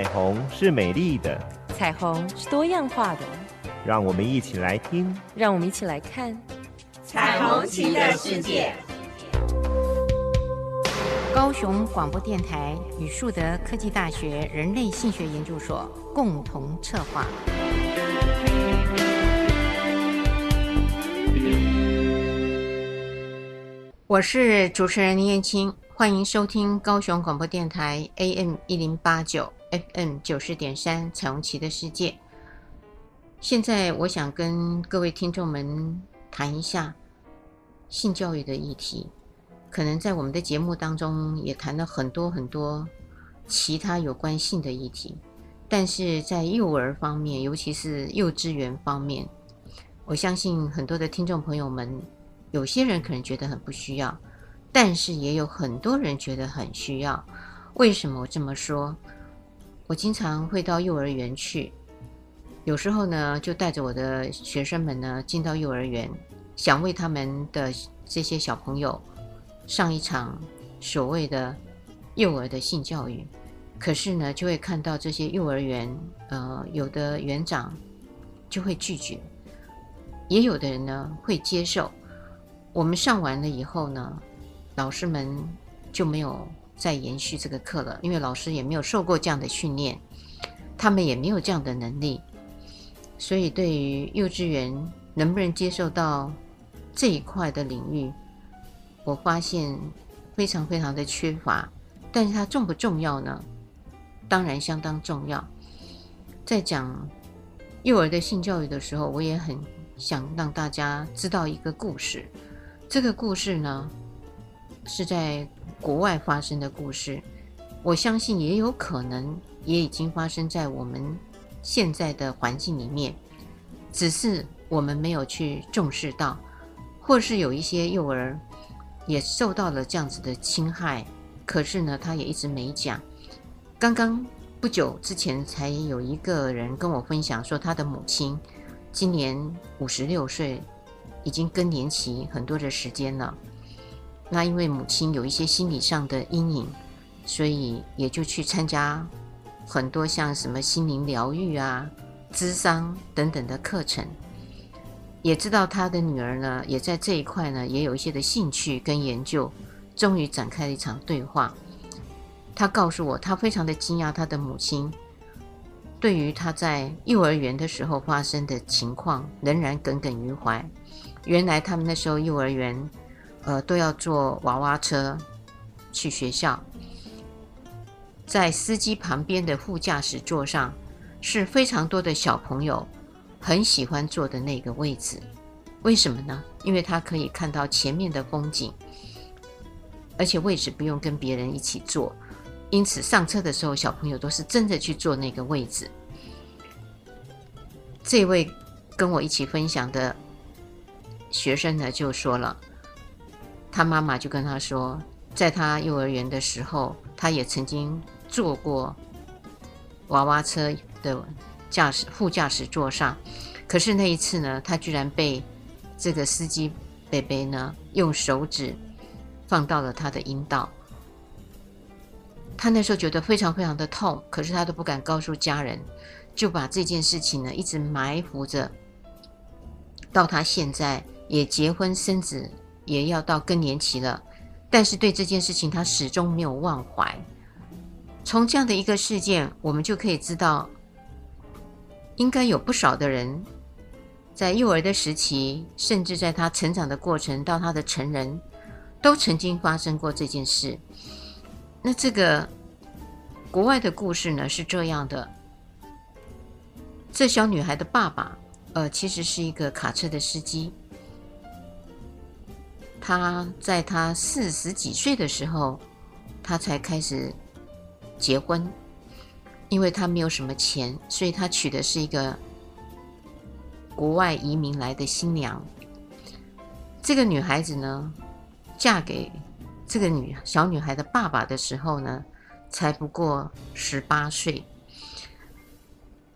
彩虹是美丽的，彩虹是多样化的。让我们一起来听，让我们一起来看彩虹旗的世界。高雄广播电台与树德科技大学人类性学研究所共同策划。我是主持人林燕青，欢迎收听高雄广播电台 AM 一零八九。FM 九十点三彩虹旗的世界。现在我想跟各位听众们谈一下性教育的议题。可能在我们的节目当中也谈了很多很多其他有关性的议题，但是在幼儿方面，尤其是幼稚园方面，我相信很多的听众朋友们，有些人可能觉得很不需要，但是也有很多人觉得很需要。为什么我这么说？我经常会到幼儿园去，有时候呢，就带着我的学生们呢进到幼儿园，想为他们的这些小朋友上一场所谓的幼儿的性教育。可是呢，就会看到这些幼儿园，呃，有的园长就会拒绝，也有的人呢会接受。我们上完了以后呢，老师们就没有。再延续这个课了，因为老师也没有受过这样的训练，他们也没有这样的能力，所以对于幼稚园能不能接受到这一块的领域，我发现非常非常的缺乏。但是它重不重要呢？当然相当重要。在讲幼儿的性教育的时候，我也很想让大家知道一个故事。这个故事呢，是在。国外发生的故事，我相信也有可能也已经发生在我们现在的环境里面，只是我们没有去重视到，或是有一些幼儿也受到了这样子的侵害，可是呢，他也一直没讲。刚刚不久之前才有一个人跟我分享说，他的母亲今年五十六岁，已经更年期很多的时间了。那因为母亲有一些心理上的阴影，所以也就去参加很多像什么心灵疗愈啊、咨商等等的课程。也知道他的女儿呢，也在这一块呢，也有一些的兴趣跟研究，终于展开了一场对话。他告诉我，他非常的惊讶，他的母亲对于他在幼儿园的时候发生的情况仍然耿耿于怀。原来他们那时候幼儿园。呃，都要坐娃娃车去学校，在司机旁边的副驾驶座上是非常多的小朋友很喜欢坐的那个位置。为什么呢？因为他可以看到前面的风景，而且位置不用跟别人一起坐，因此上车的时候，小朋友都是真的去坐那个位置。这位跟我一起分享的学生呢，就说了。他妈妈就跟他说，在他幼儿园的时候，他也曾经坐过娃娃车的驾驶副驾驶座上，可是那一次呢，他居然被这个司机伯伯呢用手指放到了他的阴道。他那时候觉得非常非常的痛，可是他都不敢告诉家人，就把这件事情呢一直埋伏着，到他现在也结婚生子。也要到更年期了，但是对这件事情他始终没有忘怀。从这样的一个事件，我们就可以知道，应该有不少的人在幼儿的时期，甚至在他成长的过程到他的成人，都曾经发生过这件事。那这个国外的故事呢，是这样的：这小女孩的爸爸，呃，其实是一个卡车的司机。他在他四十几岁的时候，他才开始结婚，因为他没有什么钱，所以他娶的是一个国外移民来的新娘。这个女孩子呢，嫁给这个女小女孩的爸爸的时候呢，才不过十八岁。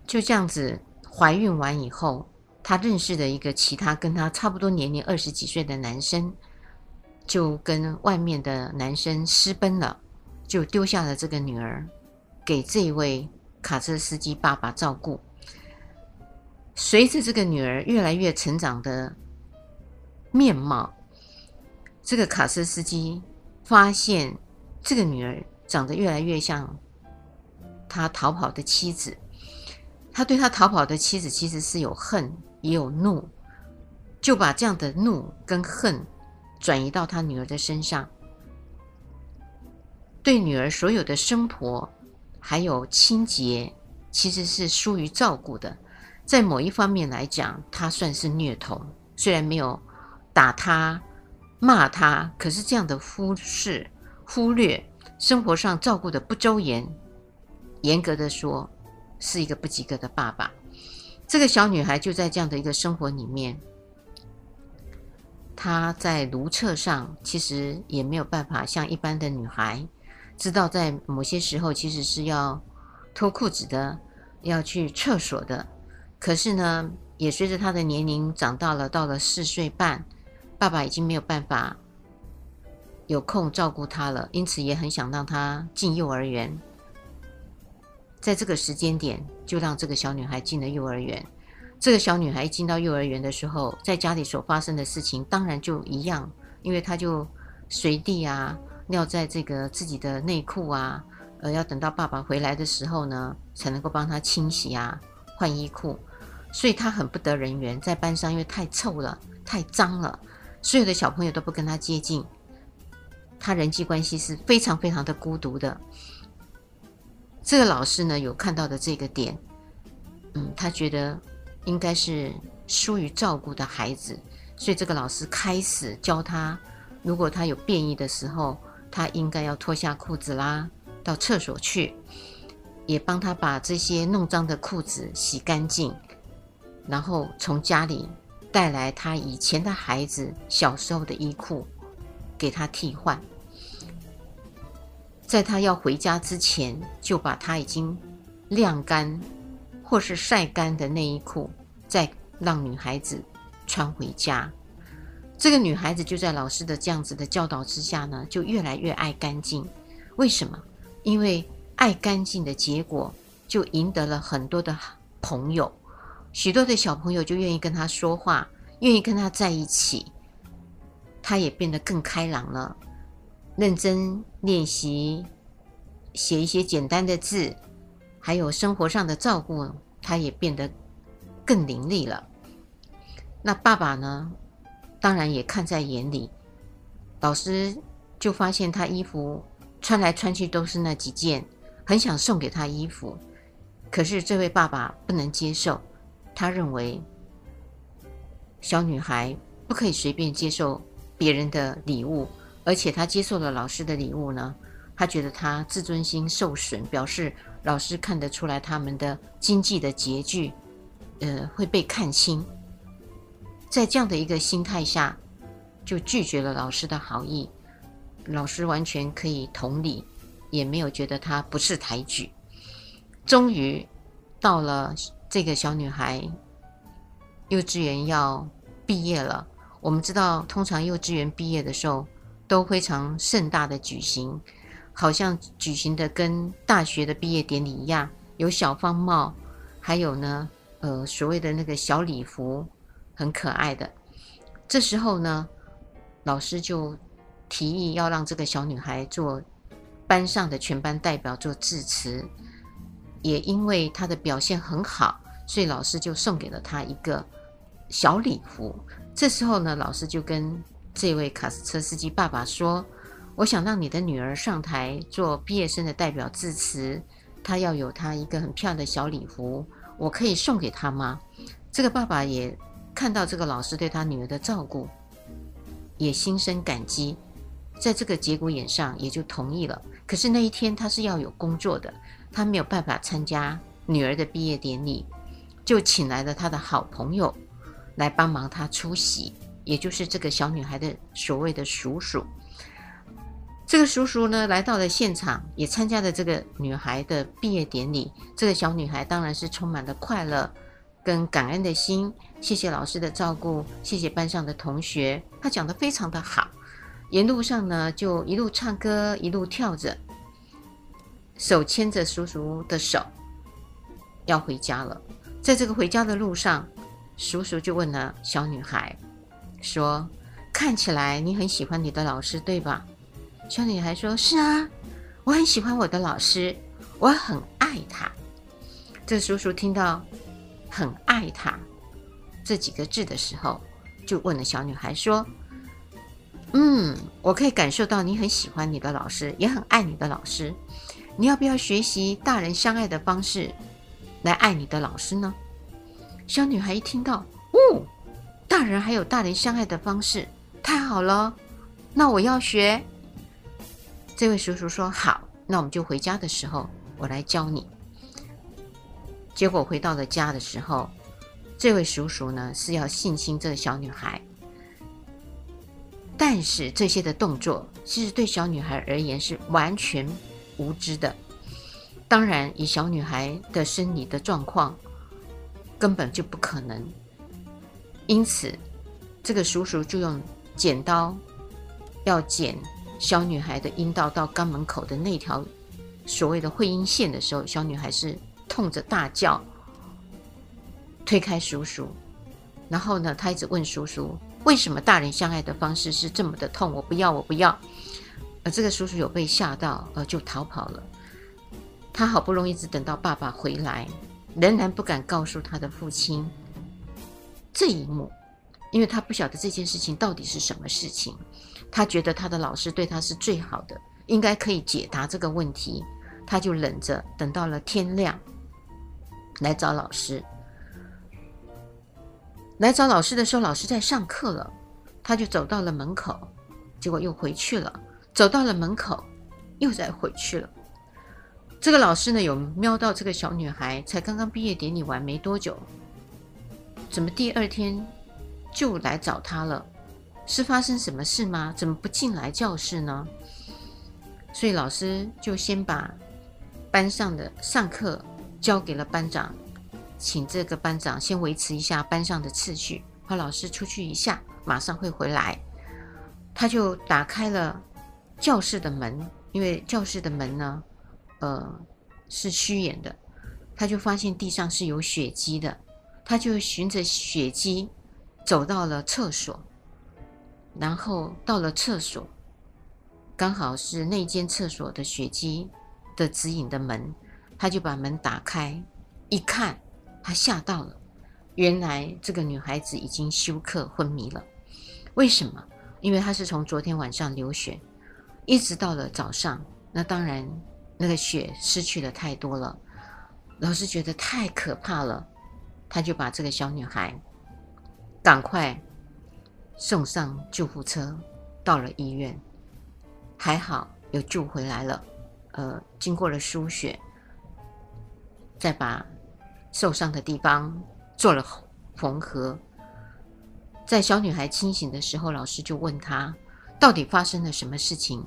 就这样子怀孕完以后，她认识了一个其他跟她差不多年龄二十几岁的男生。就跟外面的男生私奔了，就丢下了这个女儿，给这一位卡车司机爸爸照顾。随着这个女儿越来越成长的面貌，这个卡车司机发现这个女儿长得越来越像他逃跑的妻子。他对他逃跑的妻子其实是有恨也有怒，就把这样的怒跟恨转移到他女儿的身上，对女儿所有的生活还有清洁，其实是疏于照顾的。在某一方面来讲，他算是虐童，虽然没有打他、骂他，可是这样的忽视、忽略生活上照顾的不周延，严格的说。是一个不及格的爸爸。这个小女孩就在这样的一个生活里面，她在如厕上其实也没有办法像一般的女孩，知道在某些时候其实是要脱裤子的，要去厕所的。可是呢，也随着她的年龄长大了，到了四岁半，爸爸已经没有办法有空照顾她了，因此也很想让她进幼儿园。在这个时间点，就让这个小女孩进了幼儿园。这个小女孩一进到幼儿园的时候，在家里所发生的事情当然就一样，因为她就随地啊尿在这个自己的内裤啊，呃，要等到爸爸回来的时候呢，才能够帮她清洗啊、换衣裤，所以她很不得人缘，在班上因为太臭了、太脏了，所有的小朋友都不跟她接近，她人际关系是非常非常的孤独的。这个老师呢，有看到的这个点，嗯，他觉得应该是疏于照顾的孩子，所以这个老师开始教他，如果他有便意的时候，他应该要脱下裤子啦，到厕所去，也帮他把这些弄脏的裤子洗干净，然后从家里带来他以前的孩子小时候的衣裤给他替换。在他要回家之前，就把他已经晾干或是晒干的内衣裤，再让女孩子穿回家。这个女孩子就在老师的这样子的教导之下呢，就越来越爱干净。为什么？因为爱干净的结果，就赢得了很多的朋友，许多的小朋友就愿意跟他说话，愿意跟他在一起，他也变得更开朗了。认真练习写一些简单的字，还有生活上的照顾，他也变得更伶俐了。那爸爸呢？当然也看在眼里。老师就发现他衣服穿来穿去都是那几件，很想送给他衣服。可是这位爸爸不能接受，他认为小女孩不可以随便接受别人的礼物。而且他接受了老师的礼物呢，他觉得他自尊心受损，表示老师看得出来他们的经济的拮据，呃，会被看轻。在这样的一个心态下，就拒绝了老师的好意。老师完全可以同理，也没有觉得他不识抬举。终于到了这个小女孩幼稚园要毕业了。我们知道，通常幼稚园毕业的时候，都非常盛大的举行，好像举行的跟大学的毕业典礼一样，有小方帽，还有呢，呃，所谓的那个小礼服，很可爱的。这时候呢，老师就提议要让这个小女孩做班上的全班代表做致辞，也因为她的表现很好，所以老师就送给了她一个小礼服。这时候呢，老师就跟这位卡车司机爸爸说：“我想让你的女儿上台做毕业生的代表致辞，她要有她一个很漂亮的小礼服，我可以送给她吗？”这个爸爸也看到这个老师对他女儿的照顾，也心生感激，在这个节骨眼上也就同意了。可是那一天他是要有工作的，他没有办法参加女儿的毕业典礼，就请来了他的好朋友来帮忙他出席。也就是这个小女孩的所谓的叔叔，这个叔叔呢来到了现场，也参加了这个女孩的毕业典礼。这个小女孩当然是充满了快乐跟感恩的心，谢谢老师的照顾，谢谢班上的同学。她讲得非常的好，沿路上呢就一路唱歌，一路跳着，手牵着叔叔的手，要回家了。在这个回家的路上，叔叔就问了小女孩，说：“看起来你很喜欢你的老师，对吧？”小女孩说：“是啊，我很喜欢我的老师，我很爱他。”这叔叔听到“很爱他”这几个字的时候，就问了小女孩说：“嗯，我可以感受到你很喜欢你的老师，也很爱你的老师。你要不要学习大人相爱的方式？”来爱你的老师呢？小女孩一听到，哦，大人还有大人相爱的方式，太好了，那我要学。这位叔叔说：“好，那我们就回家的时候，我来教你。”结果回到了家的时候，这位叔叔呢是要性侵这个小女孩，但是这些的动作其实对小女孩而言是完全无知的。当然，以小女孩的生理的状况，根本就不可能。因此，这个叔叔就用剪刀要剪小女孩的阴道到肛门口的那条所谓的会阴线的时候，小女孩是痛着大叫，推开叔叔。然后呢，他一直问叔叔：“为什么大人相爱的方式是这么的痛？我不要，我不要。”而这个叔叔有被吓到，而就逃跑了。他好不容易只等到爸爸回来，仍然不敢告诉他的父亲这一幕，因为他不晓得这件事情到底是什么事情。他觉得他的老师对他是最好的，应该可以解答这个问题。他就忍着，等到了天亮来找老师。来找老师的时候，老师在上课了，他就走到了门口，结果又回去了。走到了门口，又再回去了。这个老师呢，有瞄到这个小女孩才刚刚毕业典礼完没多久，怎么第二天就来找她了？是发生什么事吗？怎么不进来教室呢？所以老师就先把班上的上课交给了班长，请这个班长先维持一下班上的秩序。怕老师出去一下，马上会回来。他就打开了教室的门，因为教室的门呢。呃，是虚掩的，他就发现地上是有血迹的，他就循着血迹走到了厕所，然后到了厕所，刚好是那间厕所的血迹的指引的门，他就把门打开，一看，他吓到了，原来这个女孩子已经休克昏迷了。为什么？因为她是从昨天晚上流血，一直到了早上，那当然。那个血失去的太多了，老师觉得太可怕了，他就把这个小女孩赶快送上救护车，到了医院，还好有救回来了。呃，经过了输血，再把受伤的地方做了缝合。在小女孩清醒的时候，老师就问她，到底发生了什么事情，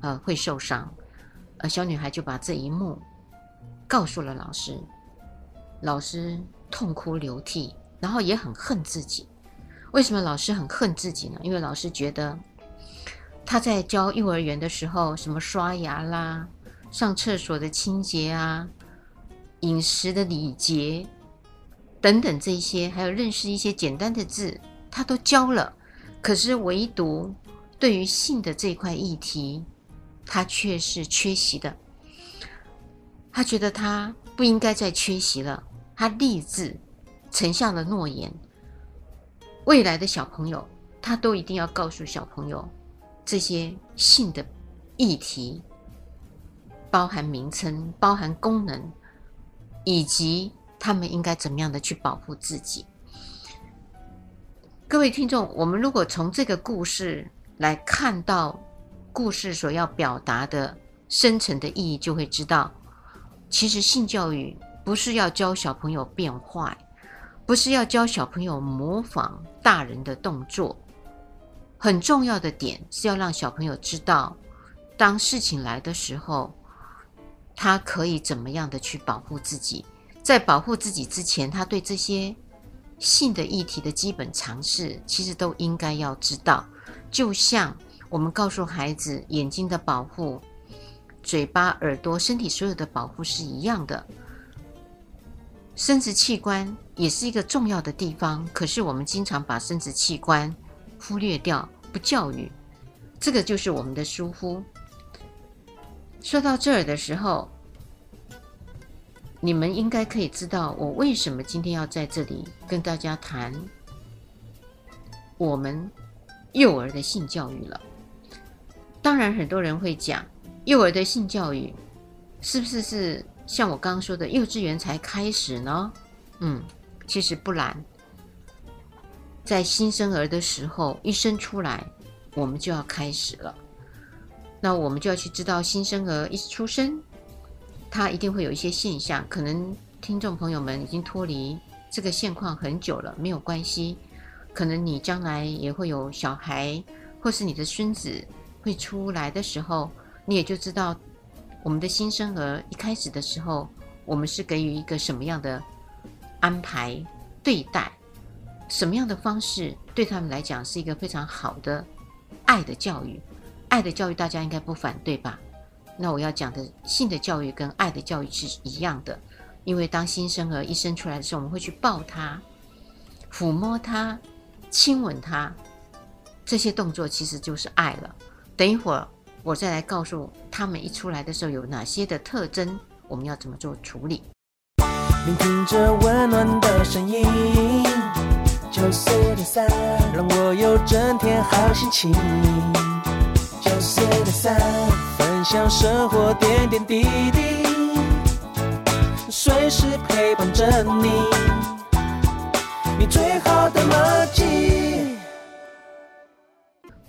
呃，会受伤。而小女孩就把这一幕告诉了老师，老师痛哭流涕，然后也很恨自己。为什么老师很恨自己呢？因为老师觉得他在教幼儿园的时候，什么刷牙啦、上厕所的清洁啊、饮食的礼节等等这些，还有认识一些简单的字，他都教了。可是唯独对于性的这块议题，他却是缺席的，他觉得他不应该再缺席了。他立志承下了诺言，未来的小朋友他都一定要告诉小朋友这些性的议题，包含名称、包含功能，以及他们应该怎么样的去保护自己。各位听众，我们如果从这个故事来看到。故事所要表达的深层的意义，就会知道，其实性教育不是要教小朋友变坏，不是要教小朋友模仿大人的动作。很重要的点是要让小朋友知道，当事情来的时候，他可以怎么样的去保护自己。在保护自己之前，他对这些性的议题的基本常识，其实都应该要知道。就像。我们告诉孩子，眼睛的保护、嘴巴、耳朵、身体所有的保护是一样的。生殖器官也是一个重要的地方，可是我们经常把生殖器官忽略掉，不教育，这个就是我们的疏忽。说到这儿的时候，你们应该可以知道我为什么今天要在这里跟大家谈我们幼儿的性教育了。当然，很多人会讲，幼儿的性教育是不是是像我刚刚说的幼稚园才开始呢？嗯，其实不然，在新生儿的时候，一生出来，我们就要开始了。那我们就要去知道，新生儿一出生，他一定会有一些现象。可能听众朋友们已经脱离这个现况很久了，没有关系。可能你将来也会有小孩，或是你的孙子会出来的时候，你也就知道，我们的新生儿一开始的时候，我们是给予一个什么样的安排对待，什么样的方式对他们来讲是一个非常好的爱的教育。爱的教育，大家应该不反对吧？那我要讲的性的教育跟爱的教育是一样的，因为当新生儿一生出来的时候，我们会去抱他、抚摸他、亲吻他，这些动作其实就是爱了。等一会儿我再来告诉他们一出来的时候有哪些的特征，我们要怎么做处理。聆听着温暖的声音，九四点三，让我有整天好心情。分享生活点点滴滴，随时陪伴着你，你最好的默契。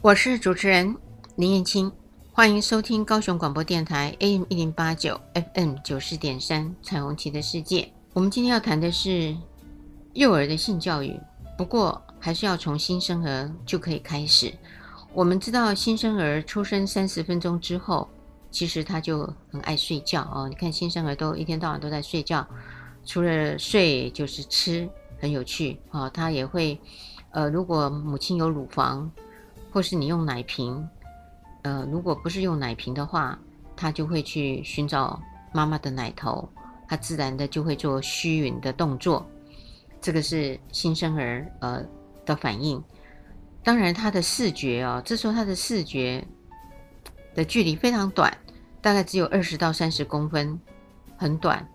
我是主持人林燕青，欢迎收听高雄广播电台 AM 一零八九 FM 九十点三彩虹旗的世界。我们今天要谈的是幼儿的性教育，不过还是要从新生儿就可以开始。我们知道，新生儿出生三十分钟之后，其实他就很爱睡觉哦。你看，新生儿都一天到晚都在睡觉，除了睡就是吃，很有趣哦。他也会，呃，如果母亲有乳房，或是你用奶瓶，呃，如果不是用奶瓶的话，他就会去寻找妈妈的奶头，他自然的就会做虚匀的动作。这个是新生儿呃的反应。当然，他的视觉哦，这时候他的视觉的距离非常短，大概只有二十到三十公分，很短。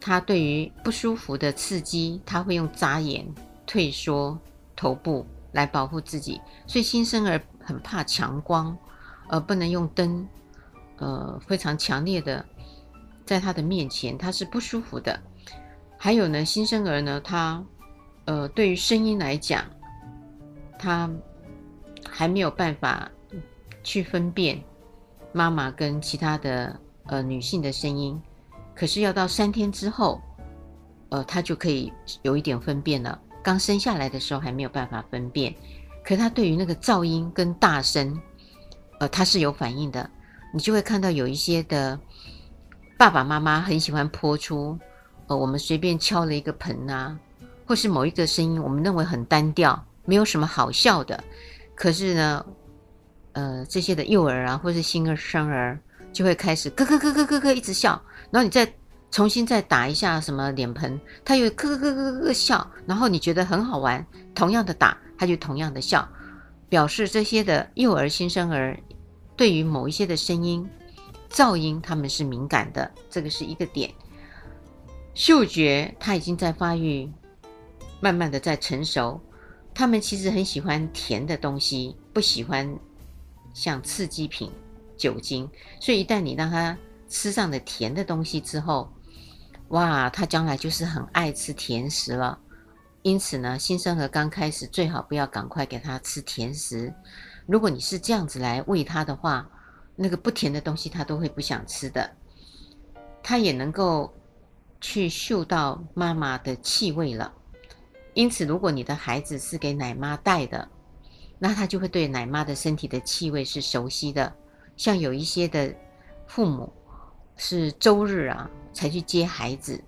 他对于不舒服的刺激，他会用眨眼、退缩头部来保护自己。所以新生儿很怕强光，呃，不能用灯，呃，非常强烈的在他的面前，他是不舒服的。还有呢，新生儿呢，他呃，对于声音来讲。他还没有办法去分辨妈妈跟其他的呃女性的声音，可是要到三天之后，呃，他就可以有一点分辨了。刚生下来的时候还没有办法分辨，可他对于那个噪音跟大声，呃，他是有反应的。你就会看到有一些的爸爸妈妈很喜欢泼出，呃，我们随便敲了一个盆啊，或是某一个声音，我们认为很单调。没有什么好笑的，可是呢，呃，这些的幼儿啊，或是新生儿，就会开始咯咯咯咯咯咯一直笑，然后你再重新再打一下什么脸盆，他又咯咯咯咯咯笑，然后你觉得很好玩，同样的打，他就同样的笑，表示这些的幼儿新生儿对于某一些的声音、噪音，他们是敏感的，这个是一个点。嗅觉他已经在发育，慢慢的在成熟。他们其实很喜欢甜的东西，不喜欢像刺激品、酒精。所以一旦你让他吃上了甜的东西之后，哇，他将来就是很爱吃甜食了。因此呢，新生儿刚开始最好不要赶快给他吃甜食。如果你是这样子来喂他的话，那个不甜的东西他都会不想吃的。他也能够去嗅到妈妈的气味了。因此，如果你的孩子是给奶妈带的，那他就会对奶妈的身体的气味是熟悉的。像有一些的父母是周日啊才去接孩子，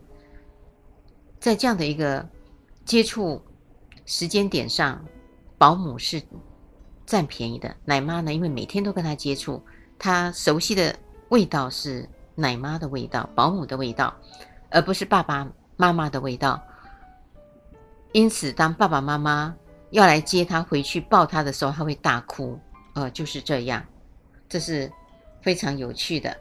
在这样的一个接触时间点上，保姆是占便宜的。奶妈呢，因为每天都跟他接触，他熟悉的味道是奶妈的味道、保姆的味道，而不是爸爸妈妈的味道。因此，当爸爸妈妈要来接他回去抱他的时候，他会大哭。呃，就是这样，这是非常有趣的。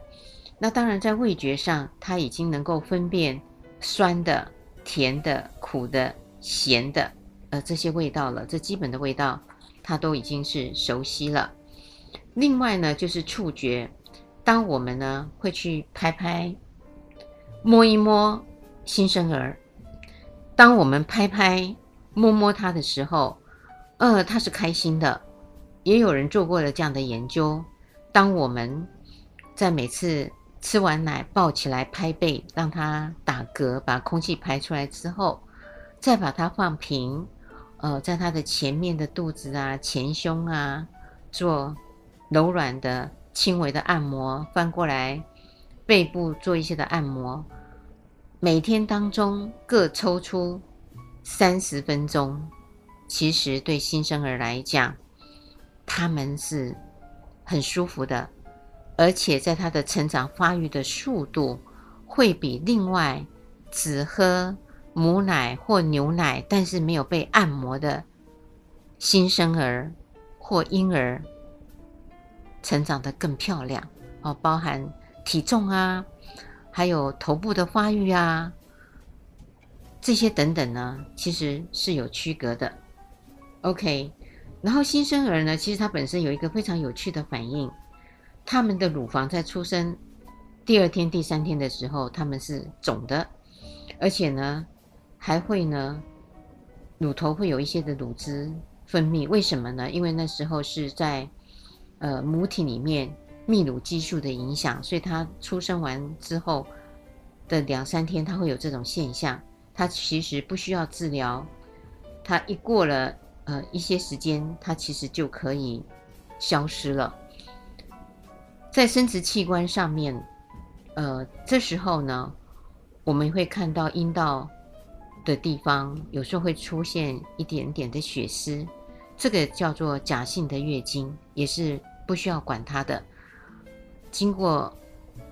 那当然，在味觉上，他已经能够分辨酸的、甜的、苦的、咸的，呃，这些味道了。这基本的味道，他都已经是熟悉了。另外呢，就是触觉。当我们呢会去拍拍、摸一摸新生儿。当我们拍拍、摸摸他的时候，呃，他是开心的。也有人做过了这样的研究。当我们在每次吃完奶抱起来拍背，让他打嗝，把空气排出来之后，再把它放平，呃，在他的前面的肚子啊、前胸啊，做柔软的、轻微的按摩，翻过来背部做一些的按摩。每天当中各抽出三十分钟，其实对新生儿来讲，他们是很舒服的，而且在他的成长发育的速度，会比另外只喝母奶或牛奶，但是没有被按摩的新生儿或婴儿成长得更漂亮哦，包含体重啊。还有头部的发育啊，这些等等呢，其实是有区隔的。OK，然后新生儿呢，其实它本身有一个非常有趣的反应，他们的乳房在出生第二天、第三天的时候，他们是肿的，而且呢，还会呢，乳头会有一些的乳汁分泌。为什么呢？因为那时候是在呃母体里面。泌乳激素的影响，所以他出生完之后的两三天，他会有这种现象。他其实不需要治疗，他一过了呃一些时间，他其实就可以消失了。在生殖器官上面，呃，这时候呢，我们会看到阴道的地方有时候会出现一点点的血丝，这个叫做假性的月经，也是不需要管它的。经过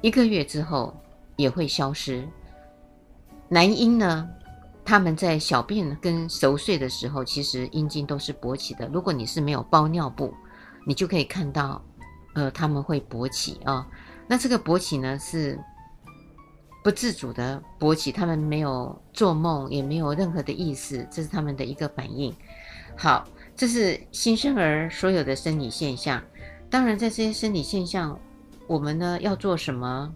一个月之后也会消失。男婴呢，他们在小便跟熟睡的时候，其实阴茎都是勃起的。如果你是没有包尿布，你就可以看到，呃，他们会勃起啊、那这个勃起呢，是不自主的勃起，他们没有做梦，也没有任何的意思，这是他们的一个反应。好，这是新生儿所有的生理现象。当然，在这些生理现象。我们呢要做什么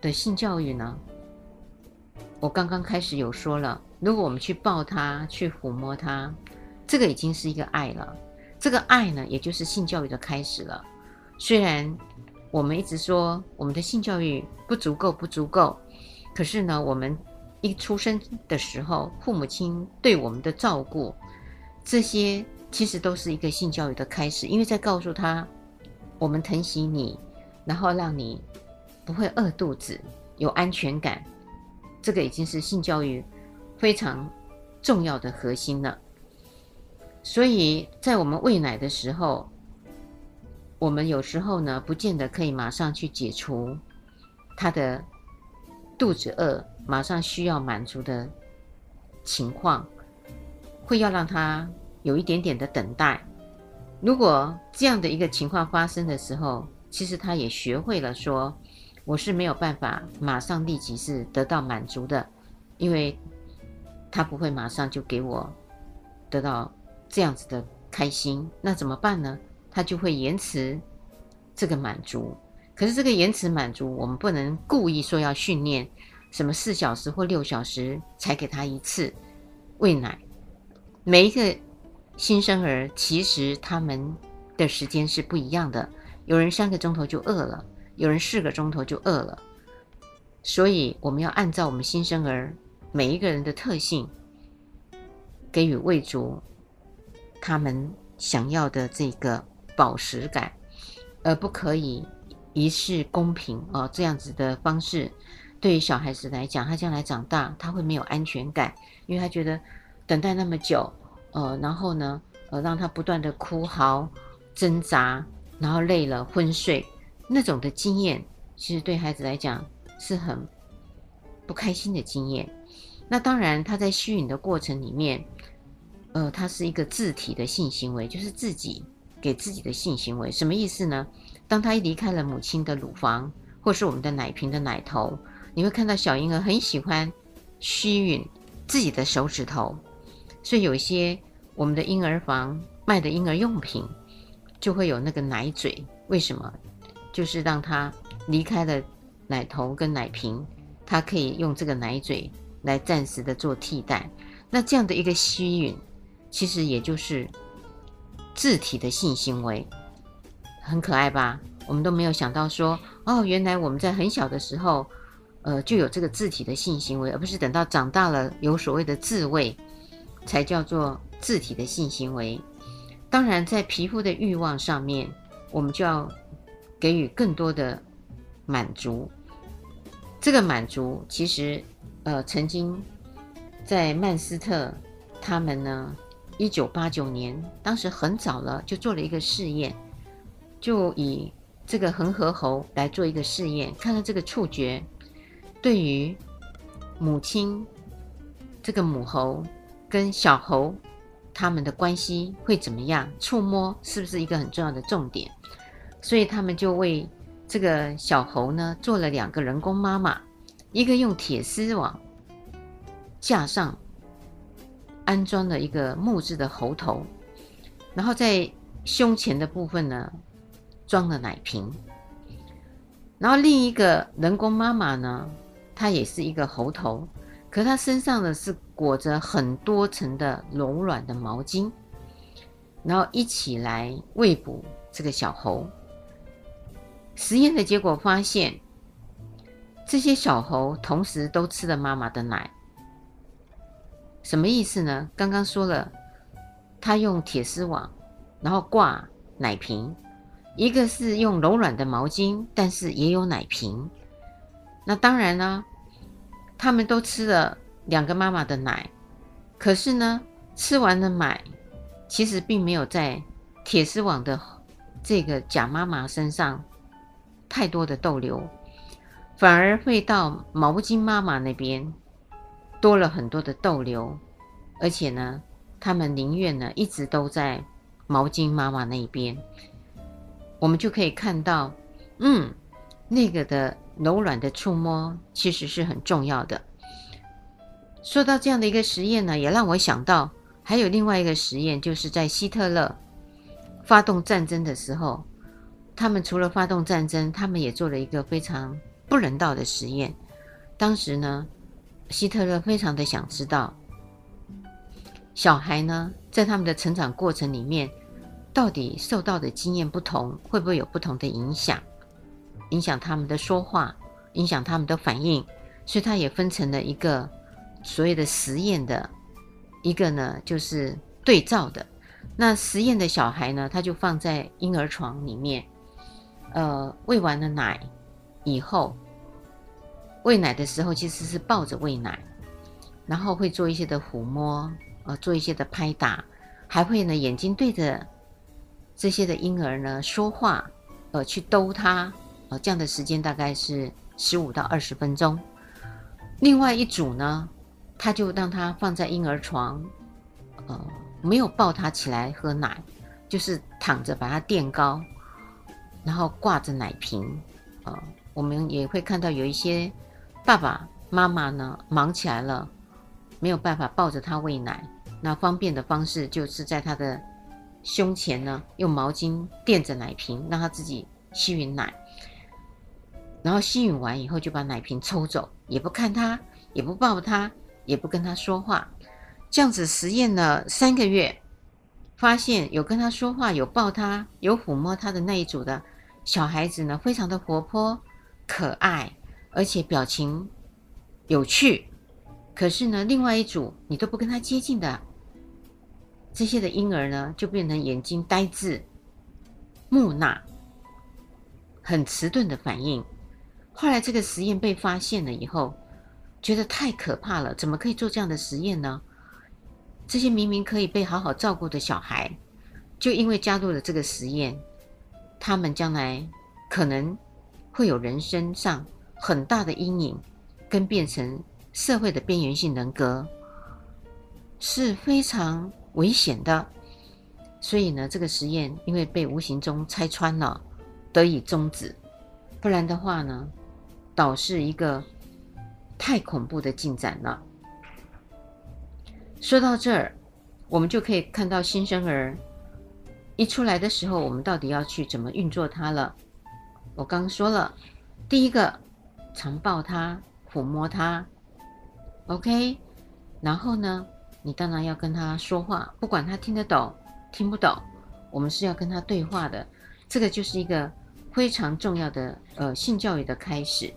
的性教育呢？我刚刚开始有说了，如果我们去抱他，去抚摸他，这个已经是一个爱了。这个爱呢，也就是性教育的开始了。虽然我们一直说我们的性教育不足够，不足够，可是呢，我们一出生的时候，父母亲对我们的照顾，这些其实都是一个性教育的开始，因为在告诉他。我们疼惜你，然后让你不会饿肚子，有安全感，这个已经是性教育非常重要的核心了。所以在我们喂奶的时候，我们有时候呢，不见得可以马上去解除他的肚子饿，马上需要满足的情况，会要让他有一点点的等待。如果这样的一个情况发生的时候，其实他也学会了说，我是没有办法马上立即是得到满足的，因为他不会马上就给我得到这样子的开心，那怎么办呢？他就会延迟这个满足。可是这个延迟满足，我们不能故意说要训练什么四小时或六小时才给他一次喂奶，每一个。新生儿其实他们的时间是不一样的，有人三个钟头就饿了，有人四个钟头就饿了，所以我们要按照我们新生儿每一个人的特性，给予喂足他们想要的这个饱食感，而不可以一视公平哦，这样子的方式，对于小孩子来讲，他将来长大他会没有安全感，因为他觉得等待那么久。呃，然后呢，呃，让他不断的哭嚎、挣扎，然后累了昏睡，那种的经验，其实对孩子来讲是很不开心的经验。那当然，他在吸引的过程里面，呃，他是一个自体的性行为，就是自己给自己的性行为。什么意思呢？当他一离开了母亲的乳房，或是我们的奶瓶的奶头，你会看到小婴儿很喜欢吸吮自己的手指头。所以有一些我们的婴儿房卖的婴儿用品，就会有那个奶嘴。为什么？就是让他离开了奶头跟奶瓶，他可以用这个奶嘴来暂时的做替代。那这样的一个吸吮，其实也就是自体的性行为，很可爱吧？我们都没有想到说，哦，原来我们在很小的时候，呃，就有这个自体的性行为，而不是等到长大了有所谓的自慰，才叫做自体的性行为。当然，在皮肤的欲望上面，我们就要给予更多的满足。这个满足其实，呃，曾经在曼斯特，他们呢，一九八九年，当时很早了，就做了一个试验，就以这个恒河猴来做一个试验，看看这个触觉对于母亲这个母猴跟小猴他们的关系会怎么样？触摸是不是一个很重要的重点？所以他们就为这个小猴呢做了两个人工妈妈，一个用铁丝网架上安装了一个木质的猴头，然后在胸前的部分呢装了奶瓶，然后另一个人工妈妈呢，她也是一个猴头，可她身上呢是裹着很多层的柔软的毛巾，然后一起来喂哺这个小猴。实验的结果发现，这些小猴同时都吃了妈妈的奶。什么意思呢？刚刚说了，他用铁丝网，然后挂奶瓶，一个是用柔软的毛巾，但是也有奶瓶。那当然呢，他们都吃了两个妈妈的奶，可是呢，吃完了奶，其实并没有在铁丝网的这个假妈妈身上。太多的逗留，反而会到毛巾妈妈那边多了很多的逗留，而且呢，他们宁愿呢一直都在毛巾妈妈那边。我们就可以看到，嗯，那个的柔软的触摸其实是很重要的。说到这样的一个实验呢，也让我想到还有另外一个实验，就是在希特勒发动战争的时候。他们除了发动战争，他们也做了一个非常不人道的实验。当时呢，希特勒非常的想知道，小孩呢在他们的成长过程里面，到底受到的经验不同，会不会有不同的影响，影响他们的说话，影响他们的反应。所以他也分成了一个所谓的实验的，一个呢就是对照的。那实验的小孩呢，他就放在婴儿床里面。呃，喂完了奶以后，喂奶的时候其实是抱着喂奶，然后会做一些的抚摸，呃，做一些的拍打，还会呢眼睛对着这些的婴儿呢说话，呃，去逗他，呃，这样的时间大概是十五到二十分钟。另外一组呢，他就让他放在婴儿床，呃，没有抱他起来喝奶，就是躺着把他垫高。然后挂着奶瓶，呃，我们也会看到有一些爸爸妈妈呢忙起来了，没有办法抱着他喂奶，那方便的方式就是在他的胸前呢用毛巾垫着奶瓶，让他自己吸吮奶，然后吸吮完以后就把奶瓶抽走，也不看他，也不抱他，也不跟他说话，这样子实验了三个月，发现有跟他说话、有抱他、有抚摸他的那一组的。小孩子呢，非常的活泼、可爱，而且表情有趣。可是呢，另外一组你都不跟他接近的这些的婴儿呢，就变成眼睛呆滞、木讷、很迟钝的反应。后来这个实验被发现了以后，觉得太可怕了，怎么可以做这样的实验呢？这些明明可以被好好照顾的小孩，就因为加入了这个实验。他们将来可能会有人生上很大的阴影，跟变成社会的边缘性人格是非常危险的。所以呢，这个实验因为被无形中拆穿了，得以终止。不然的话呢，导致一个太恐怖的进展了。说到这儿，我们就可以看到新生儿一出来的时候，我们到底要去怎么运作它了。我刚说了，第一个，常抱他，抚摸他，OK。然后呢，你当然要跟他说话，不管他听得懂听不懂，我们是要跟他对话的。这个就是一个非常重要的呃性教育的开始。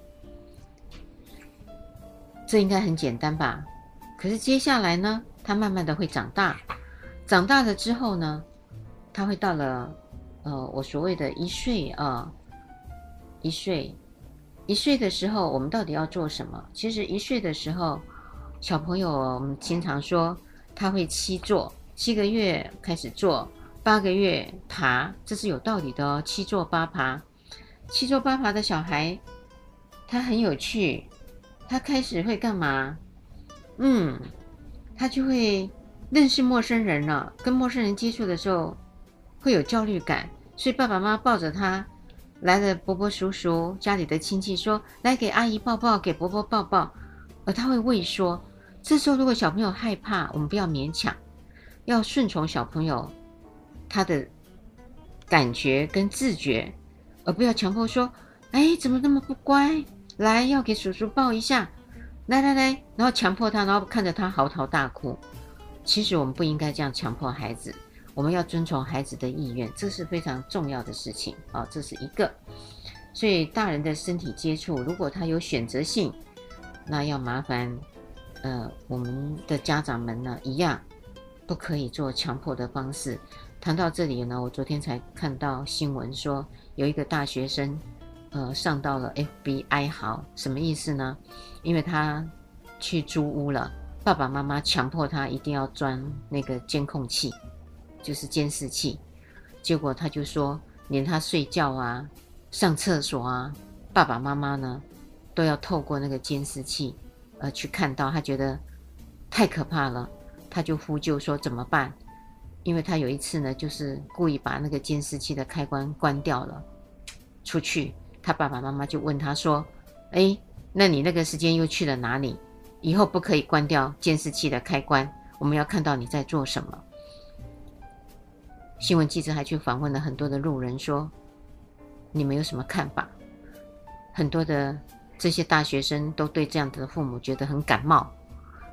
这应该很简单吧？可是接下来呢，他慢慢的会长大，长大了之后呢，他会到了呃我所谓的一岁啊。一岁，一岁的时候，我们到底要做什么？其实一岁的时候，小朋友我们经常说他会七坐，七个月开始坐，八个月爬，这是有道理的哦。七坐八爬，七坐八爬的小孩，他很有趣，他开始会干嘛？嗯，他就会认识陌生人了，跟陌生人接触的时候会有焦虑感，所以爸爸妈妈抱着他。来了伯伯叔叔家里的亲戚说：“来给阿姨抱抱，给伯伯抱抱。”而他会畏缩。这时候，如果小朋友害怕，我们不要勉强，要顺从小朋友他的感觉跟自觉，而不要强迫说：“哎，怎么那么不乖？来，要给叔叔抱一下。来来来，然后强迫他，然后看着他嚎啕大哭。其实我们不应该这样强迫孩子。”我们要遵从孩子的意愿，这是非常重要的事情啊、哦，这是一个。所以大人的身体接触，如果他有选择性，那要麻烦，呃，我们的家长们呢，一样不可以做强迫的方式。谈到这里呢，我昨天才看到新闻说，有一个大学生，呃，上到了 FBI 好，什么意思呢？因为他去租屋了，爸爸妈妈强迫他一定要装那个监控器。就是监视器，结果他就说，连他睡觉啊、上厕所啊，爸爸妈妈呢都要透过那个监视器，呃，去看到。他觉得太可怕了，他就呼救说怎么办？因为他有一次呢，就是故意把那个监视器的开关关掉了，出去，他爸爸妈妈就问他说：“哎，那你那个时间又去了哪里？以后不可以关掉监视器的开关，我们要看到你在做什么。”新闻记者还去访问了很多的路人，说：“你们有什么看法？”很多的这些大学生都对这样的父母觉得很感冒，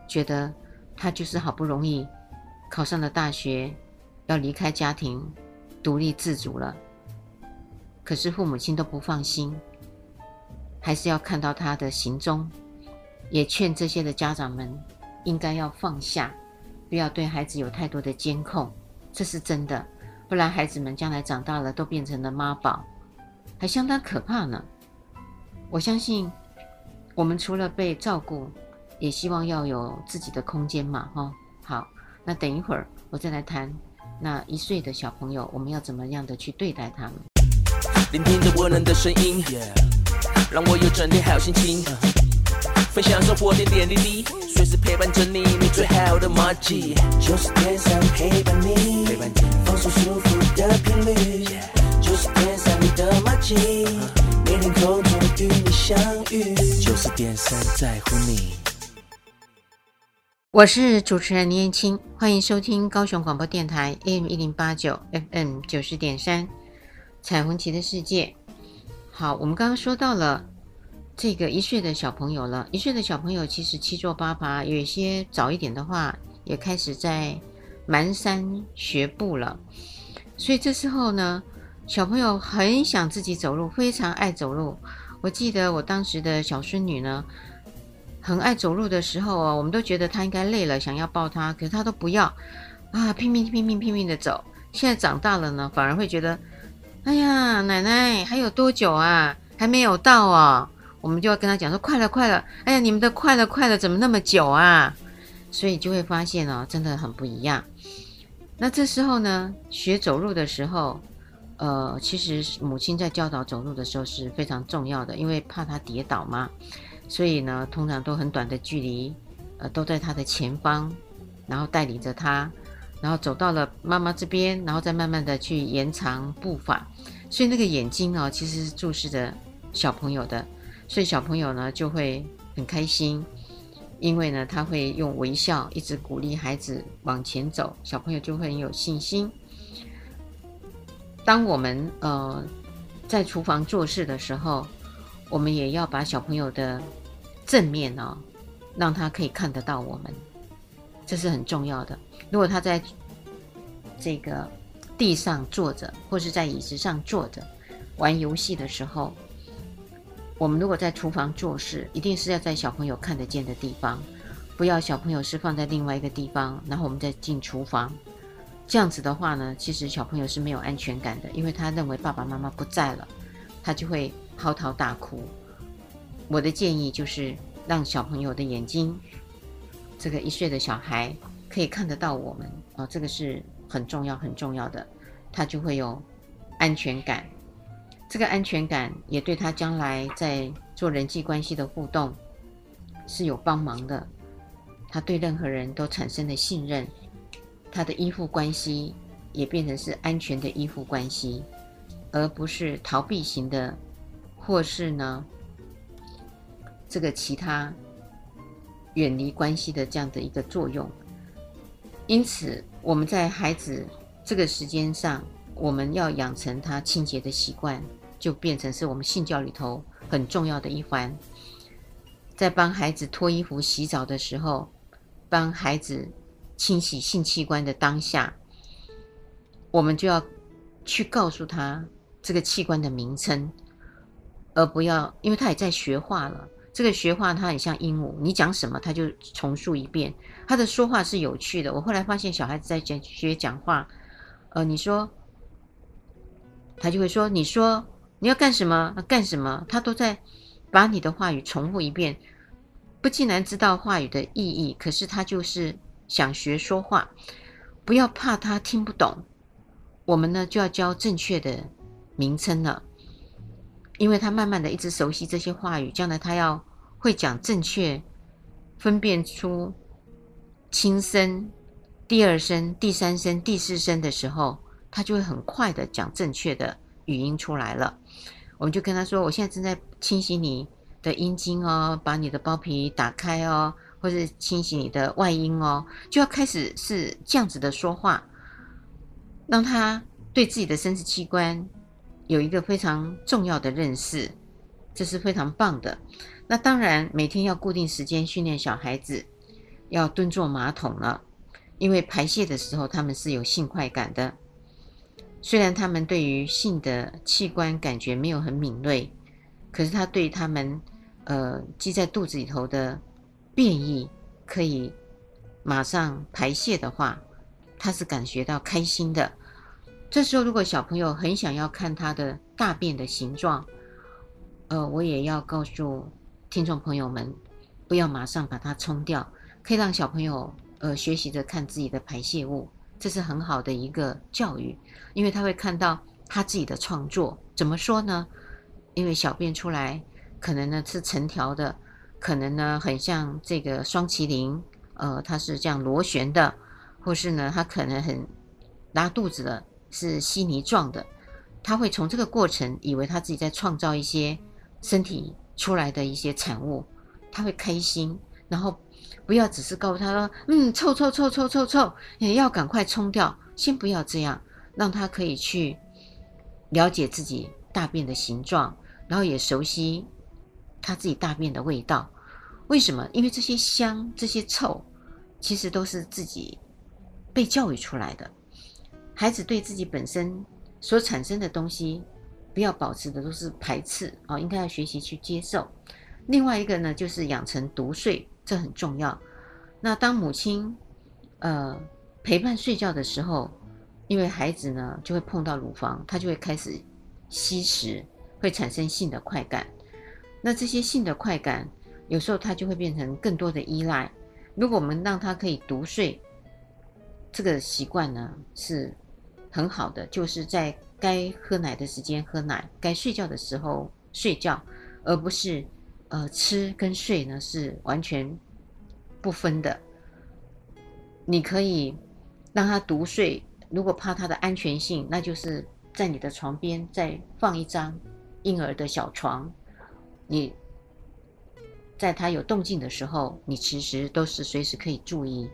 觉得他就是好不容易考上了大学，要离开家庭，独立自主了，可是父母亲都不放心，还是要看到他的行踪，也劝这些的家长们应该要放下，不要对孩子有太多的监控，这是真的。不然，孩子们将来长大了都变成了妈宝，还相当可怕呢。我相信，我们除了被照顾，也希望要有自己的空间嘛，哈。好，那等一会儿我再来谈那一岁的小朋友，我们要怎么样的去对待他们。聆听着温暖的声音，让我有整天好心情。分享生活点点滴滴，随时陪伴着你，你最好的马吉。九十点三陪伴你，陪伴你放松舒服的频率。九十点三你的马吉，每天空中与你相遇。就是点三在乎你。我是主持人林燕青，欢迎收听高雄广播电台 AM 一零八九 FM 九十点三彩虹旗的世界。好，我们刚刚说到了。这个一岁的小朋友了，一岁的小朋友其实七坐八爬，有一些早一点的话，也开始在蹒跚学步了。所以这时候呢，小朋友很想自己走路，非常爱走路。我记得我当时的小孙女呢，很爱走路的时候啊，我们都觉得她应该累了，想要抱她，可是她都不要啊，拼命拼命拼命的走。现在长大了呢，反而会觉得，哎呀，奶奶还有多久啊？还没有到啊。我们就要跟他讲说快了快了，哎呀，你们的快了快了怎么那么久啊？所以就会发现哦，真的很不一样。那这时候呢，学走路的时候，呃，其实母亲在教导走路的时候是非常重要的，因为怕他跌倒嘛。所以呢，通常都很短的距离，呃，都在他的前方，然后带领着他，然后走到了妈妈这边，然后再慢慢的去延长步伐。所以那个眼睛呢，其实是注视着小朋友的，所以小朋友呢就会很开心，因为呢他会用微笑一直鼓励孩子往前走，小朋友就会很有信心。当我们呃在厨房做事的时候，我们也要把小朋友的正面哦，让他可以看得到我们，这是很重要的。如果他在这个。地上坐着，或是在椅子上坐着玩游戏的时候，我们如果在厨房做事，一定是要在小朋友看得见的地方，不要小朋友是放在另外一个地方，然后我们再进厨房。这样子的话呢，其实小朋友是没有安全感的，因为他认为爸爸妈妈不在了，他就会嚎啕大哭。我的建议就是让小朋友的眼睛，这个一岁的小孩可以看得到我们啊，这个是。很重要，很重要的，他就会有安全感。这个安全感也对他将来在做人际关系的互动是有帮忙的。他对任何人都产生了信任，他的依附关系也变成是安全的依附关系，而不是逃避型的，或是呢，这个其他远离关系的这样的一个作用。因此，我们在孩子这个时间上，我们要养成他清洁的习惯，就变成是我们性教里头很重要的一环。在帮孩子脱衣服、洗澡的时候，帮孩子清洗性器官的当下，我们就要去告诉他这个器官的名称，而不要，因为他也在学话了。这个学话，他很像鹦鹉，你讲什么，他就重述一遍。他的说话是有趣的。我后来发现，小孩子在讲学讲话，呃，你说，他就会说，你说你要干什么？干什么？他都在把你的话语重复一遍，不尽然知道话语的意义，可是他就是想学说话。不要怕他听不懂，我们呢就要教正确的名称了。因为他慢慢的一直熟悉这些话语，将来他要会讲正确，分辨出轻声、第二声、第三声、第四声的时候，他就会很快的讲正确的语音出来了。我们就跟他说：“我现在正在清洗你的阴茎哦，把你的包皮打开哦，或是清洗你的外阴哦，就要开始是这样子的说话，让他对自己的生殖器官。”有一个非常重要的认识，这是非常棒的。那当然，每天要固定时间训练小孩子要蹲坐马桶了，因为排泄的时候他们是有性快感的。虽然他们对于性的器官感觉没有很敏锐，可是他对他们呃积在肚子里头的便意可以马上排泄的话，他是感觉到开心的。这时候，如果小朋友很想要看他的大便的形状，呃，我也要告诉听众朋友们，不要马上把它冲掉，可以让小朋友呃学习着看自己的排泄物，这是很好的一个教育，因为他会看到他自己的创作。怎么说呢？因为小便出来可能呢是成条的，可能呢很像这个双麒麟，呃，它是这样螺旋的，或是呢它可能很拉肚子的。是稀泥状的，他会从这个过程以为他自己在创造一些身体出来的一些产物，他会开心，然后不要只是告诉他说，嗯，臭臭臭臭臭臭，也要赶快冲掉，先不要这样，让他可以去了解自己大便的形状，然后也熟悉他自己大便的味道。为什么？因为这些香、这些臭，其实都是自己被教育出来的。孩子对自己本身所产生的东西，不要保持的都是排斥啊，应该要学习去接受。另外一个呢，就是养成独睡，这很重要。那当母亲呃陪伴睡觉的时候，因为孩子呢就会碰到乳房，他就会开始吸食，会产生性的快感。那这些性的快感，有时候他就会变成更多的依赖。如果我们让他可以独睡，这个习惯呢是。很好的，就是在该喝奶的时间喝奶，该睡觉的时候睡觉，而不是呃，吃跟睡呢是完全不分的。你可以让他独睡，如果怕他的安全性，那就是在你的床边再放一张婴儿的小床。你在他有动静的时候，你其实都是随时可以注意，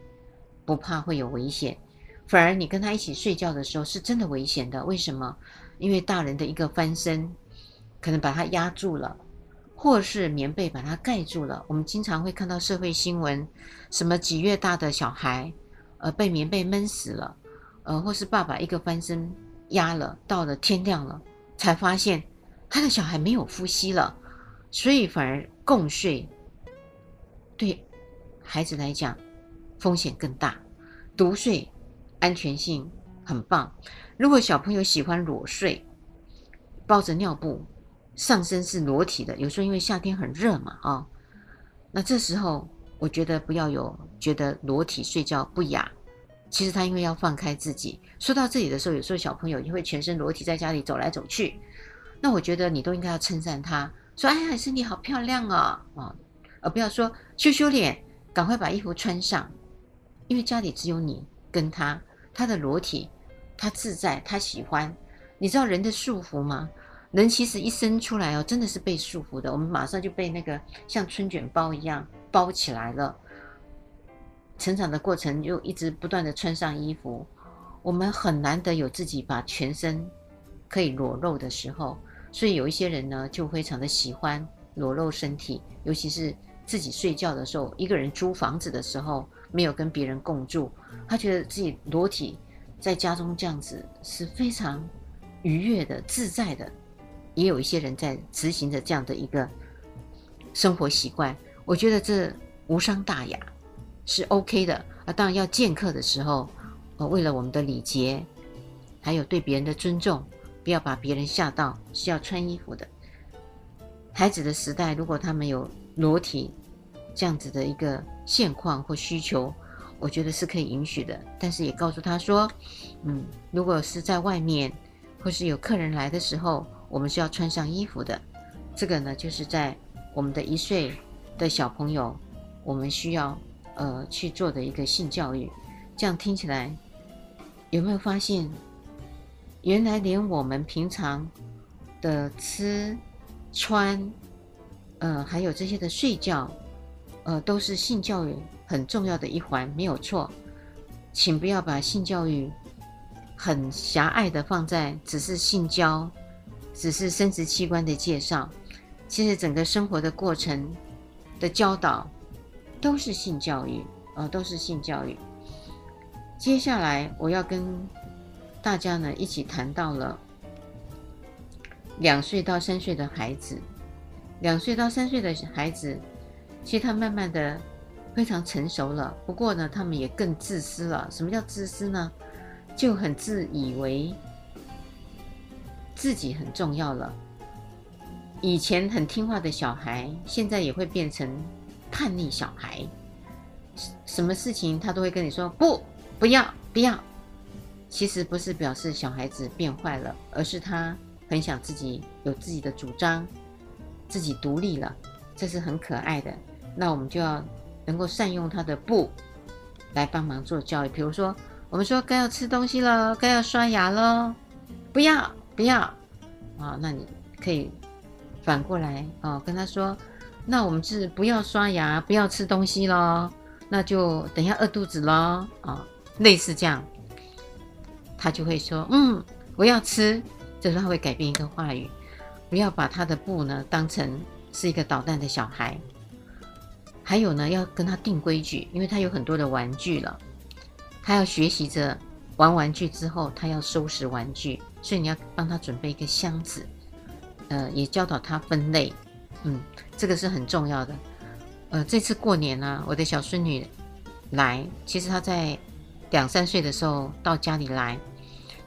不怕会有危险。反而你跟他一起睡觉的时候，是真的危险的。为什么？因为大人的一个翻身，可能把他压住了，或是棉被把它盖住了。我们经常会看到社会新闻，什么几月大的小孩，呃，被棉被闷死了，呃，或是爸爸一个翻身压了，到了天亮了才发现他的小孩没有呼吸了，所以反而共睡对孩子来讲风险更大，独睡。安全性很棒。如果小朋友喜欢裸睡，包着尿布，上身是裸体的，有时候因为夏天很热嘛，啊、哦，那这时候我觉得不要有觉得裸体睡觉不雅。其实他因为要放开自己。说到这里的时候，有时候小朋友也会全身裸体在家里走来走去，那我觉得你都应该要称赞他，说：“哎呀，身体好漂亮啊、哦！”啊，而不要说羞羞脸，赶快把衣服穿上，因为家里只有你跟他。他的裸体，他自在，他喜欢。你知道人的束缚吗？人其实一生出来哦，真的是被束缚的。我们马上就被那个像春卷包一样包起来了。成长的过程又一直不断的穿上衣服，我们很难得有自己把全身可以裸露的时候。所以有一些人呢，就非常的喜欢裸露身体，尤其是自己睡觉的时候，一个人租房子的时候。没有跟别人共住，他觉得自己裸体在家中这样子是非常愉悦的、自在的。也有一些人在执行着这样的一个生活习惯，我觉得这无伤大雅，是 OK 的。啊，当然要见客的时候，呃，为了我们的礼节，还有对别人的尊重，不要把别人吓到，是要穿衣服的。孩子的时代，如果他们有裸体，这样子的一个现况或需求，我觉得是可以允许的。但是也告诉他说，嗯，如果是在外面，或是有客人来的时候，我们是要穿上衣服的。这个呢，就是在我们的一岁的小朋友，我们需要呃去做的一个性教育。这样听起来，有没有发现，原来连我们平常的吃、穿，呃，还有这些的睡觉。呃，都是性教育很重要的一环，没有错。请不要把性教育很狭隘的放在只是性交，只是生殖器官的介绍。其实整个生活的过程的教导都是性教育，呃，都是性教育。接下来我要跟大家呢一起谈到了两岁到三岁的孩子，两岁到三岁的孩子。其实他慢慢的非常成熟了，不过呢，他们也更自私了。什么叫自私呢？就很自以为自己很重要了。以前很听话的小孩，现在也会变成叛逆小孩。什么事情他都会跟你说不，不要，不要。其实不是表示小孩子变坏了，而是他很想自己有自己的主张，自己独立了，这是很可爱的。那我们就要能够善用他的不来帮忙做教育。比如说，我们说该要吃东西了，该要刷牙了，不要不要啊！那你可以反过来哦，跟他说：那我们是不要刷牙，不要吃东西咯，那就等下饿肚子咯。啊，类似这样，他就会说：嗯，我要吃。这时候他会改变一个话语，不要把他的不呢当成是一个捣蛋的小孩。还有呢，要跟他定规矩，因为他有很多的玩具了，他要学习着玩玩具之后，他要收拾玩具，所以你要帮他准备一个箱子，呃，也教导他分类，嗯，这个是很重要的。呃，这次过年呢，我的小孙女来，其实她在两三岁的时候到家里来，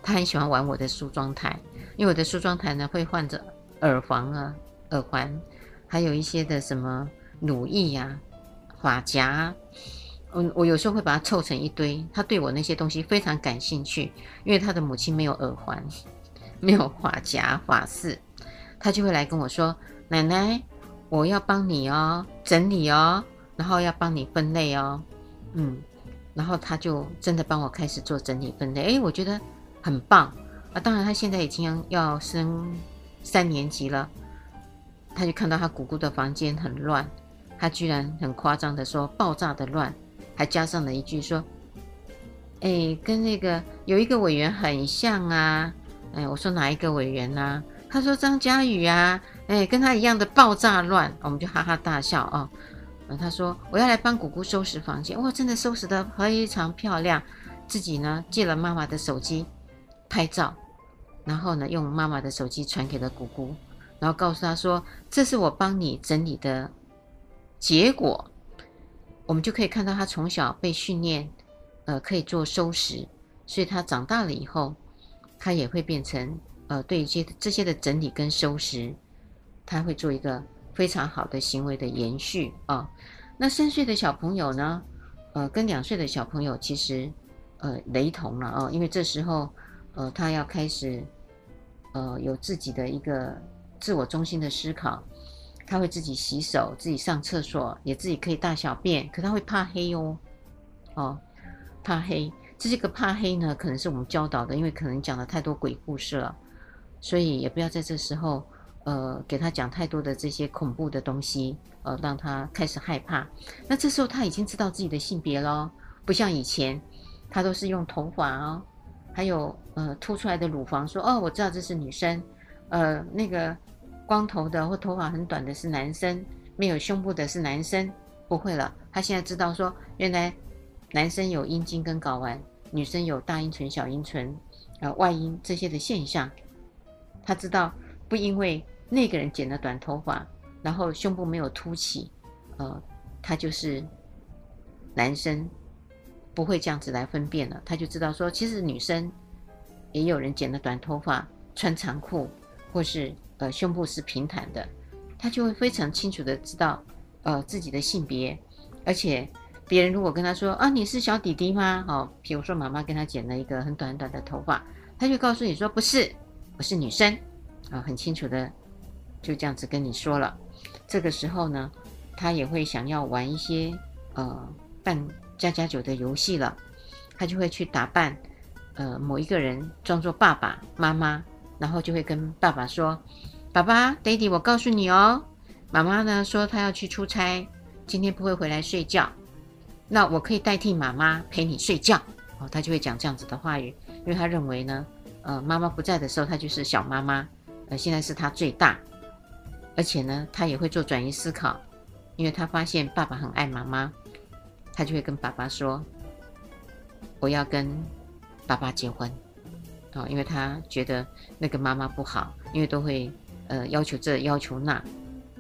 她很喜欢玩我的梳妆台，因为我的梳妆台呢会换着耳环啊、耳环，还有一些的什么乳液呀。发夹，我我有时候会把它凑成一堆。他对我那些东西非常感兴趣，因为他的母亲没有耳环，没有发夹、发饰，他就会来跟我说：“奶奶，我要帮你哦，整理哦，然后要帮你分类哦，嗯，然后他就真的帮我开始做整理分类，诶，我觉得很棒啊。当然，他现在已经要升三年级了，他就看到他姑姑的房间很乱，他居然很夸张的说爆炸的乱，还加上了一句说，诶，跟那个有一个委员很像啊。哎，我说哪一个委员呢、啊？他说张嘉宇啊，哎，跟他一样的爆炸乱，我们就哈哈大笑啊。嗯，他说我要来帮姑姑收拾房间，哇，真的收拾得非常漂亮。自己呢借了妈妈的手机拍照，然后呢用妈妈的手机传给了姑姑，然后告诉他说这是我帮你整理的结果。我们就可以看到他从小被训练，呃，可以做收拾，所以他长大了以后。他也会变成呃，对一些这些的整理跟收拾，他会做一个非常好的行为的延续啊、那三岁的小朋友呢，呃，跟两岁的小朋友其实呃雷同了啊、哦，因为这时候呃他要开始呃有自己的一个自我中心的思考，他会自己洗手，自己上厕所，也自己可以大小便，可他会怕黑哦，哦，怕黑。这是个怕黑呢，可能是我们教导的，因为可能讲了太多鬼故事了，所以也不要在这时候，呃，给他讲太多的这些恐怖的东西，呃，让他开始害怕。那这时候他已经知道自己的性别咯，不像以前，他都是用头发哦，还有呃凸出来的乳房说，哦，我知道这是女生，呃，那个光头的或头发很短的是男生，没有胸部的是男生，不会了，他现在知道说，原来男生有阴茎跟睾丸。女生有大阴唇、小阴唇，呃，外阴这些的现象，他知道不因为那个人剪了短头发，然后胸部没有凸起，呃，他就是男生，不会这样子来分辨了。他就知道说，其实女生也有人剪了短头发，穿长裤，或是呃胸部是平坦的，他就会非常清楚的知道呃自己的性别，而且。别人如果跟他说啊，你是小弟弟吗？哦，比如说妈妈跟他剪了一个很短很短的头发，他就告诉你说不是，我是女生啊，很清楚的就这样子跟你说了。这个时候呢，他也会想要玩一些呃扮家家酒的游戏了，他就会去打扮呃某一个人，装作爸爸妈妈，然后就会跟爸爸说：“爸爸，Daddy，我告诉你哦，妈妈呢说她要去出差，今天不会回来睡觉。”那我可以代替妈妈陪你睡觉。哦，他就会讲这样子的话语，因为他认为呢，呃，妈妈不在的时候，他就是小妈妈，呃，现在是他最大，而且呢，他也会做转移思考，因为他发现爸爸很爱妈妈，他就会跟爸爸说，我要跟爸爸结婚，哦，因为他觉得那个妈妈不好，因为都会呃要求这要求那，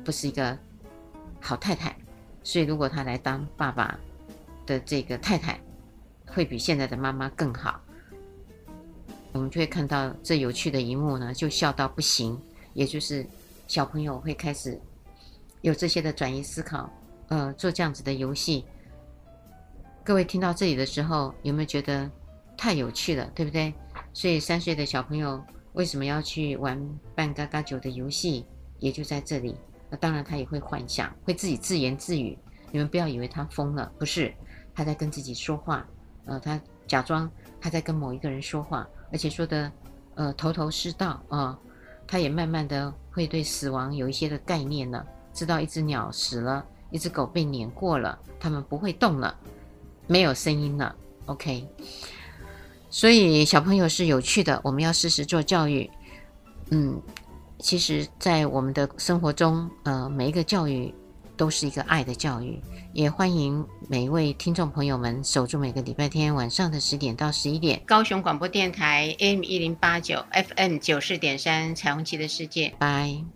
不是一个好太太，所以如果他来当爸爸。的这个太太会比现在的妈妈更好，我们就会看到这有趣的一幕呢，就笑到不行。也就是小朋友会开始有这些的转移思考，呃，做这样子的游戏。各位听到这里的时候，有没有觉得太有趣了，对不对？所以三岁的小朋友为什么要去玩扮嘎嘎酒的游戏，也就在这里。那当然他也会幻想，会自己自言自语。你们不要以为他疯了，不是。他在跟自己说话，呃，他假装他在跟某一个人说话，而且说的呃头头是道啊，他也慢慢的会对死亡有一些的概念了，知道一只鸟死了，一只狗被碾过了，他们不会动了，没有声音了。OK，所以小朋友是有趣的，我们要适时做教育。嗯，其实，在我们的生活中，呃，每一个教育。都是一个爱的教育，也欢迎每一位听众朋友们守住每个礼拜天晚上的十点到十一点，高雄广播电台 AM 一零八九 FM 九四点三彩虹旗的世界，拜。